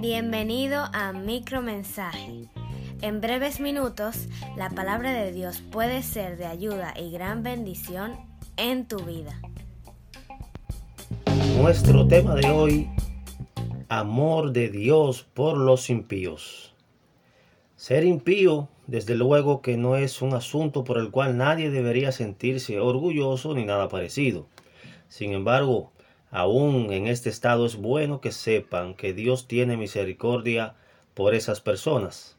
Bienvenido a Micromensaje. En breves minutos, la palabra de Dios puede ser de ayuda y gran bendición en tu vida. Nuestro tema de hoy, amor de Dios por los impíos. Ser impío, desde luego que no es un asunto por el cual nadie debería sentirse orgulloso ni nada parecido. Sin embargo, aún en este estado es bueno que sepan que Dios tiene misericordia por esas personas.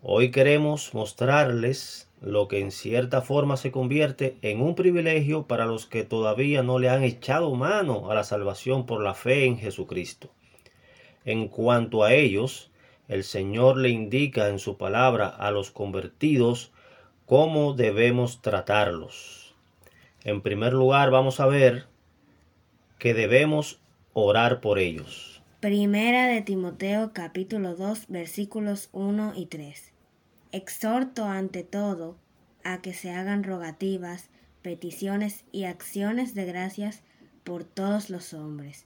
Hoy queremos mostrarles lo que en cierta forma se convierte en un privilegio para los que todavía no le han echado mano a la salvación por la fe en Jesucristo. En cuanto a ellos, el Señor le indica en su palabra a los convertidos cómo debemos tratarlos. En primer lugar, vamos a ver que debemos orar por ellos. Primera de Timoteo capítulo 2 versículos 1 y 3. Exhorto ante todo a que se hagan rogativas, peticiones y acciones de gracias por todos los hombres,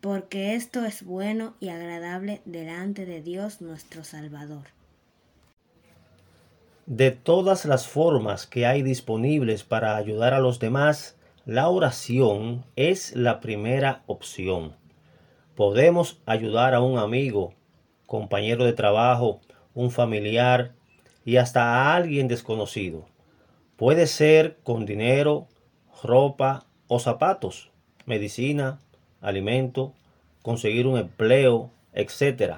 porque esto es bueno y agradable delante de Dios nuestro Salvador. De todas las formas que hay disponibles para ayudar a los demás, la oración es la primera opción. Podemos ayudar a un amigo, compañero de trabajo, un familiar y hasta a alguien desconocido. Puede ser con dinero, ropa o zapatos, medicina, alimento, conseguir un empleo, etc.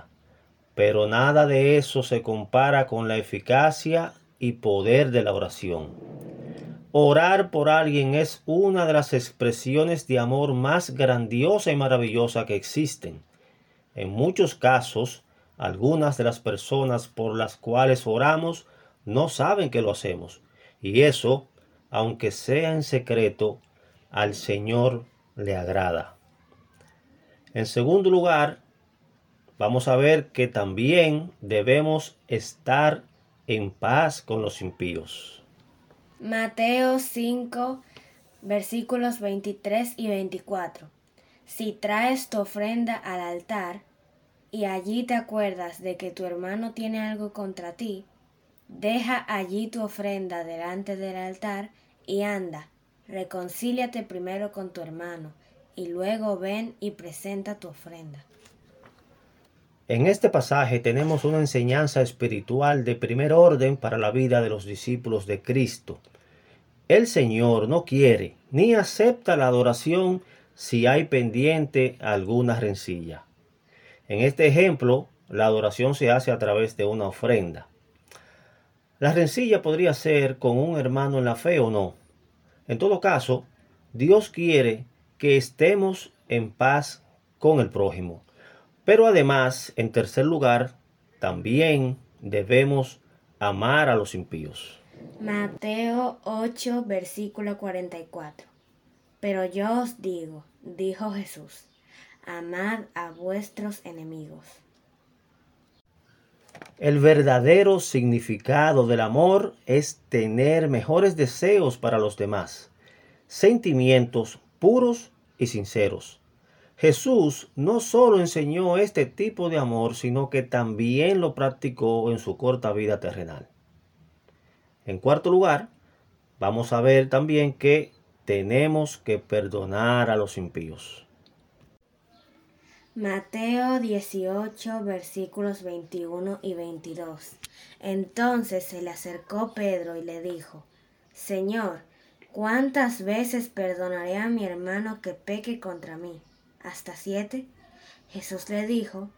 Pero nada de eso se compara con la eficacia y poder de la oración. Orar por alguien es una de las expresiones de amor más grandiosa y maravillosa que existen. En muchos casos, algunas de las personas por las cuales oramos no saben que lo hacemos. Y eso, aunque sea en secreto, al Señor le agrada. En segundo lugar, vamos a ver que también debemos estar en paz con los impíos. Mateo 5, versículos 23 y 24. Si traes tu ofrenda al altar, y allí te acuerdas de que tu hermano tiene algo contra ti, deja allí tu ofrenda delante del altar y anda, reconcíliate primero con tu hermano, y luego ven y presenta tu ofrenda. En este pasaje tenemos una enseñanza espiritual de primer orden para la vida de los discípulos de Cristo. El Señor no quiere ni acepta la adoración si hay pendiente alguna rencilla. En este ejemplo, la adoración se hace a través de una ofrenda. La rencilla podría ser con un hermano en la fe o no. En todo caso, Dios quiere que estemos en paz con el prójimo. Pero además, en tercer lugar, también debemos amar a los impíos. Mateo 8, versículo 44. Pero yo os digo, dijo Jesús, amad a vuestros enemigos. El verdadero significado del amor es tener mejores deseos para los demás, sentimientos puros y sinceros. Jesús no solo enseñó este tipo de amor, sino que también lo practicó en su corta vida terrenal. En cuarto lugar, vamos a ver también que tenemos que perdonar a los impíos. Mateo 18 versículos 21 y 22. Entonces se le acercó Pedro y le dijo, Señor, ¿cuántas veces perdonaré a mi hermano que peque contra mí? ¿Hasta siete? Jesús le dijo,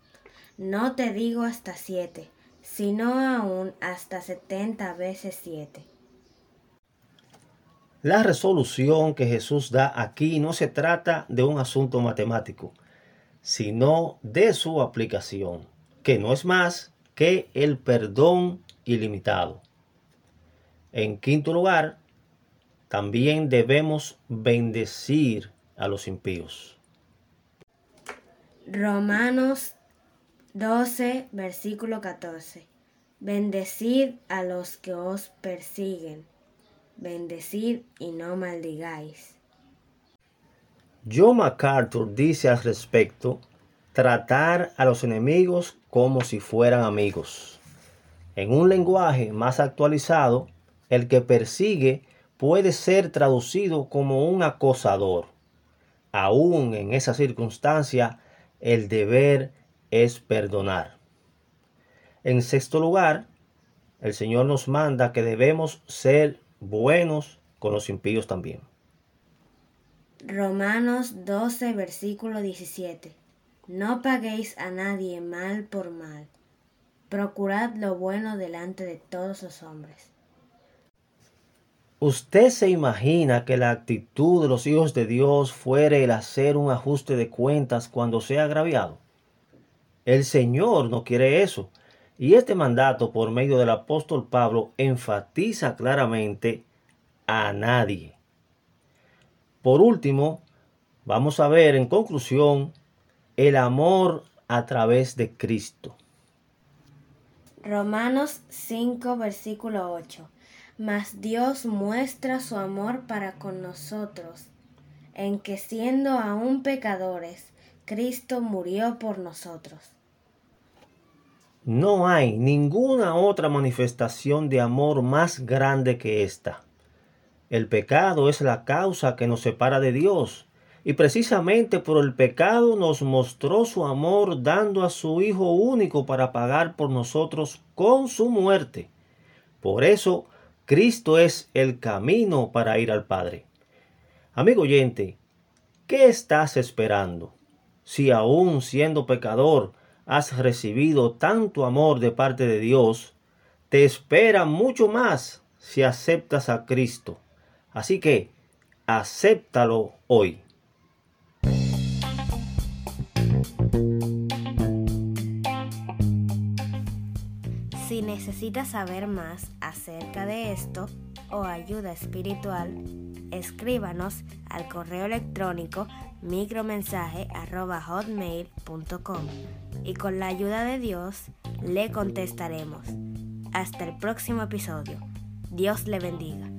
No te digo hasta siete, sino aún hasta setenta veces siete. La resolución que Jesús da aquí no se trata de un asunto matemático sino de su aplicación, que no es más que el perdón ilimitado. En quinto lugar, también debemos bendecir a los impíos. Romanos 12, versículo 14. Bendecid a los que os persiguen, bendecid y no maldigáis. Joe MacArthur dice al respecto, tratar a los enemigos como si fueran amigos. En un lenguaje más actualizado, el que persigue puede ser traducido como un acosador. Aún en esa circunstancia, el deber es perdonar. En sexto lugar, el Señor nos manda que debemos ser buenos con los impíos también. Romanos 12, versículo 17. No paguéis a nadie mal por mal. Procurad lo bueno delante de todos los hombres. ¿Usted se imagina que la actitud de los hijos de Dios fuere el hacer un ajuste de cuentas cuando sea agraviado? El Señor no quiere eso. Y este mandato por medio del apóstol Pablo enfatiza claramente a nadie. Por último, vamos a ver en conclusión el amor a través de Cristo. Romanos 5, versículo 8. Mas Dios muestra su amor para con nosotros, en que siendo aún pecadores, Cristo murió por nosotros. No hay ninguna otra manifestación de amor más grande que esta. El pecado es la causa que nos separa de Dios, y precisamente por el pecado nos mostró su amor dando a su Hijo único para pagar por nosotros con su muerte. Por eso Cristo es el camino para ir al Padre. Amigo oyente, ¿qué estás esperando? Si aún siendo pecador has recibido tanto amor de parte de Dios, te espera mucho más si aceptas a Cristo. Así que, acéptalo hoy. Si necesitas saber más acerca de esto o ayuda espiritual, escríbanos al correo electrónico micromensaje.hotmail.com y con la ayuda de Dios le contestaremos. Hasta el próximo episodio. Dios le bendiga.